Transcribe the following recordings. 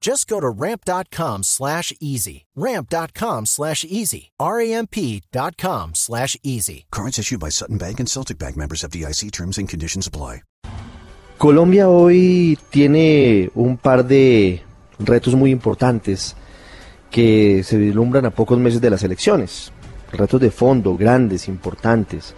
Just go to ramp.com slash easy. Ramp.com slash easy. R-A-M-P.com slash easy. Cards issued by Sutton Bank and Celtic Bank members of DIC terms and conditions apply. Colombia hoy tiene un par de retos muy importantes que se vislumbran a pocos meses de las elecciones. Retos de fondo, grandes, importantes.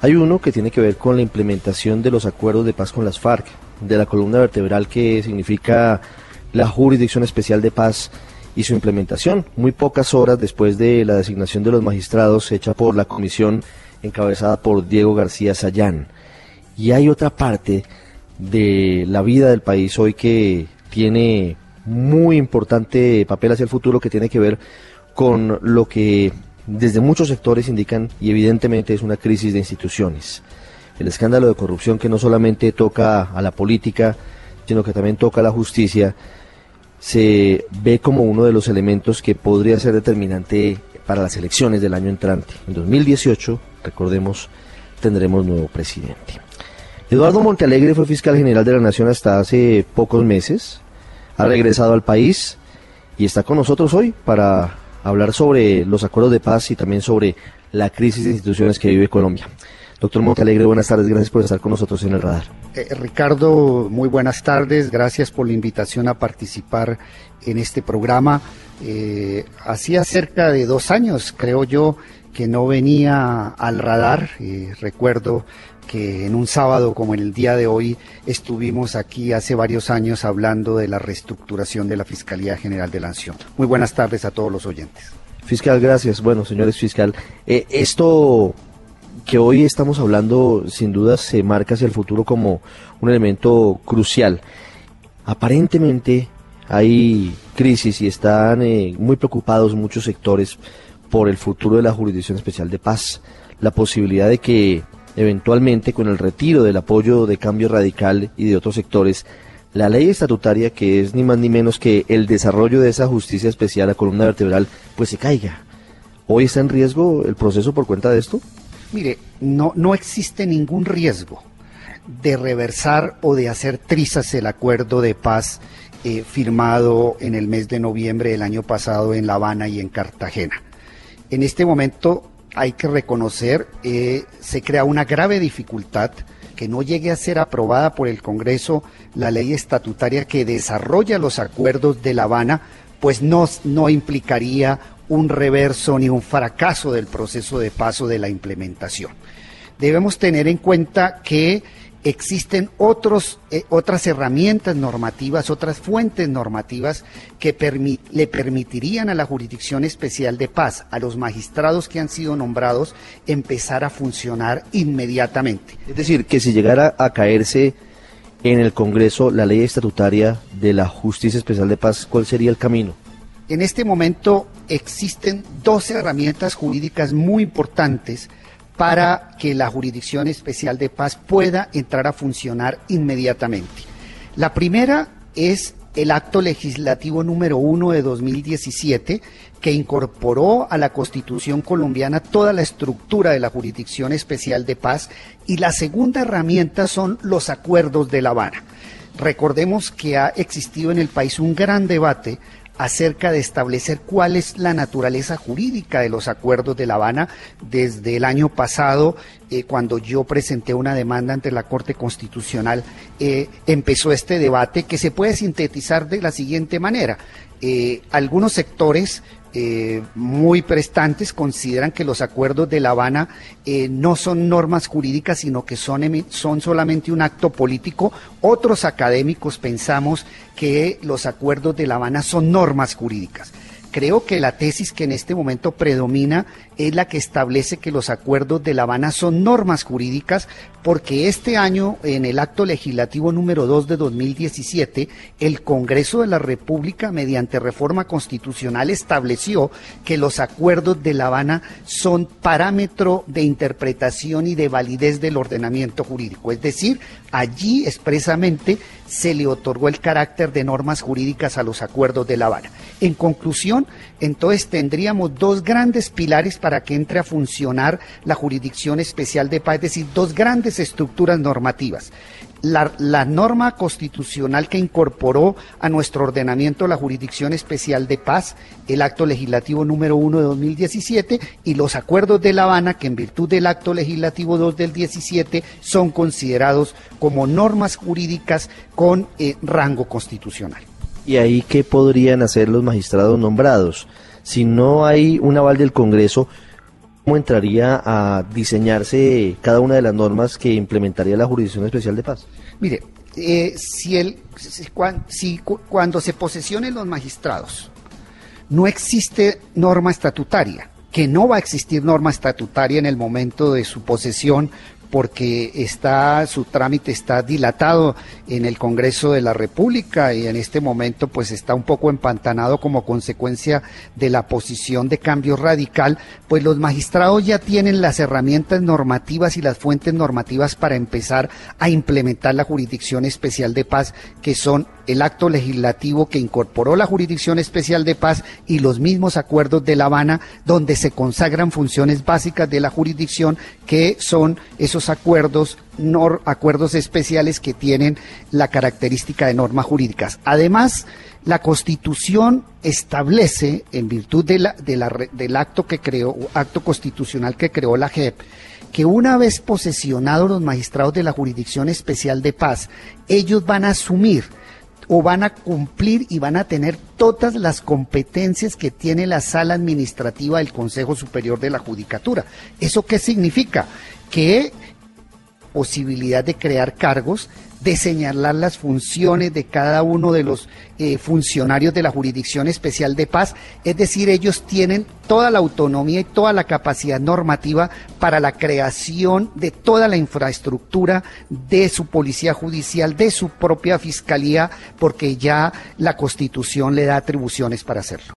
Hay uno que tiene que ver con la implementación de los acuerdos de paz con las FARC, de la columna vertebral que significa la Jurisdicción Especial de Paz y su implementación, muy pocas horas después de la designación de los magistrados hecha por la comisión encabezada por Diego García Sayán. Y hay otra parte de la vida del país hoy que tiene muy importante papel hacia el futuro que tiene que ver con lo que desde muchos sectores indican y evidentemente es una crisis de instituciones. El escándalo de corrupción que no solamente toca a la política, sino que también toca a la justicia, se ve como uno de los elementos que podría ser determinante para las elecciones del año entrante. En 2018, recordemos, tendremos nuevo presidente. Eduardo Montealegre fue fiscal general de la Nación hasta hace pocos meses, ha regresado al país y está con nosotros hoy para hablar sobre los acuerdos de paz y también sobre la crisis de instituciones que vive Colombia. Doctor Montalegre, buenas tardes, gracias por estar con nosotros en el radar. Eh, Ricardo, muy buenas tardes, gracias por la invitación a participar en este programa. Eh, hacía cerca de dos años, creo yo, que no venía al radar. Eh, recuerdo que en un sábado como en el día de hoy estuvimos aquí hace varios años hablando de la reestructuración de la Fiscalía General de la Nación. Muy buenas tardes a todos los oyentes. Fiscal, gracias. Bueno, señores fiscal, eh, esto que hoy estamos hablando sin duda se marca hacia el futuro como un elemento crucial. Aparentemente hay crisis y están eh, muy preocupados muchos sectores por el futuro de la Jurisdicción Especial de Paz, la posibilidad de que eventualmente con el retiro del apoyo de Cambio Radical y de otros sectores, la ley estatutaria, que es ni más ni menos que el desarrollo de esa justicia especial a columna vertebral, pues se caiga. ¿Hoy está en riesgo el proceso por cuenta de esto? Mire, no, no existe ningún riesgo de reversar o de hacer trizas el acuerdo de paz eh, firmado en el mes de noviembre del año pasado en La Habana y en Cartagena. En este momento hay que reconocer, eh, se crea una grave dificultad que no llegue a ser aprobada por el Congreso la ley estatutaria que desarrolla los acuerdos de La Habana, pues no, no implicaría un reverso ni un fracaso del proceso de paso de la implementación. Debemos tener en cuenta que existen otros, eh, otras herramientas normativas, otras fuentes normativas que le permitirían a la Jurisdicción Especial de Paz, a los magistrados que han sido nombrados, empezar a funcionar inmediatamente. Es decir, que si llegara a caerse en el Congreso la ley estatutaria de la Justicia Especial de Paz, ¿cuál sería el camino? En este momento existen dos herramientas jurídicas muy importantes para que la Jurisdicción Especial de Paz pueda entrar a funcionar inmediatamente. La primera es el acto legislativo número uno de 2017 que incorporó a la Constitución colombiana toda la estructura de la Jurisdicción Especial de Paz y la segunda herramienta son los acuerdos de La Habana. Recordemos que ha existido en el país un gran debate acerca de establecer cuál es la naturaleza jurídica de los acuerdos de La Habana. Desde el año pasado, eh, cuando yo presenté una demanda ante la Corte Constitucional, eh, empezó este debate que se puede sintetizar de la siguiente manera. Eh, algunos sectores eh, muy prestantes consideran que los acuerdos de La Habana eh, no son normas jurídicas, sino que son, son solamente un acto político. Otros académicos pensamos que los acuerdos de La Habana son normas jurídicas. Creo que la tesis que en este momento predomina es la que establece que los acuerdos de La Habana son normas jurídicas porque este año, en el acto legislativo número 2 de 2017, el Congreso de la República, mediante reforma constitucional, estableció que los acuerdos de La Habana son parámetro de interpretación y de validez del ordenamiento jurídico. Es decir, allí expresamente se le otorgó el carácter de normas jurídicas a los acuerdos de La Habana. En conclusión, entonces tendríamos dos grandes pilares para que entre a funcionar la Jurisdicción Especial de Paz, es decir, dos grandes estructuras normativas. La, norma constitucional que incorporó a nuestro ordenamiento la Jurisdicción Especial de Paz, el acto legislativo número 1 de 2017 y los acuerdos de La Habana que en virtud del acto legislativo 2 del 17 son considerados como normas jurídicas con eh, rango constitucional. ¿Y ahí qué podrían hacer los magistrados nombrados? Si no hay un aval del Congreso, ¿cómo entraría a diseñarse cada una de las normas que implementaría la Jurisdicción Especial de Paz? Mire, eh, si, el, si cuando se posesionen los magistrados no existe norma estatutaria, que no va a existir norma estatutaria en el momento de su posesión porque está su trámite está dilatado en el Congreso de la República y en este momento pues está un poco empantanado como consecuencia de la posición de cambio radical, pues los magistrados ya tienen las herramientas normativas y las fuentes normativas para empezar a implementar la jurisdicción especial de paz que son el acto legislativo que incorporó la Jurisdicción Especial de Paz y los mismos acuerdos de La Habana, donde se consagran funciones básicas de la jurisdicción, que son esos acuerdos, acuerdos especiales que tienen la característica de normas jurídicas. Además, la Constitución establece, en virtud de la, del acto que creó, acto constitucional que creó la JEP, que una vez posesionados los magistrados de la Jurisdicción Especial de Paz, ellos van a asumir o van a cumplir y van a tener todas las competencias que tiene la sala administrativa del Consejo Superior de la Judicatura. ¿Eso qué significa? Que posibilidad de crear cargos, de señalar las funciones de cada uno de los eh, funcionarios de la Jurisdicción Especial de Paz, es decir, ellos tienen toda la autonomía y toda la capacidad normativa para la creación de toda la infraestructura de su policía judicial, de su propia fiscalía, porque ya la Constitución le da atribuciones para hacerlo.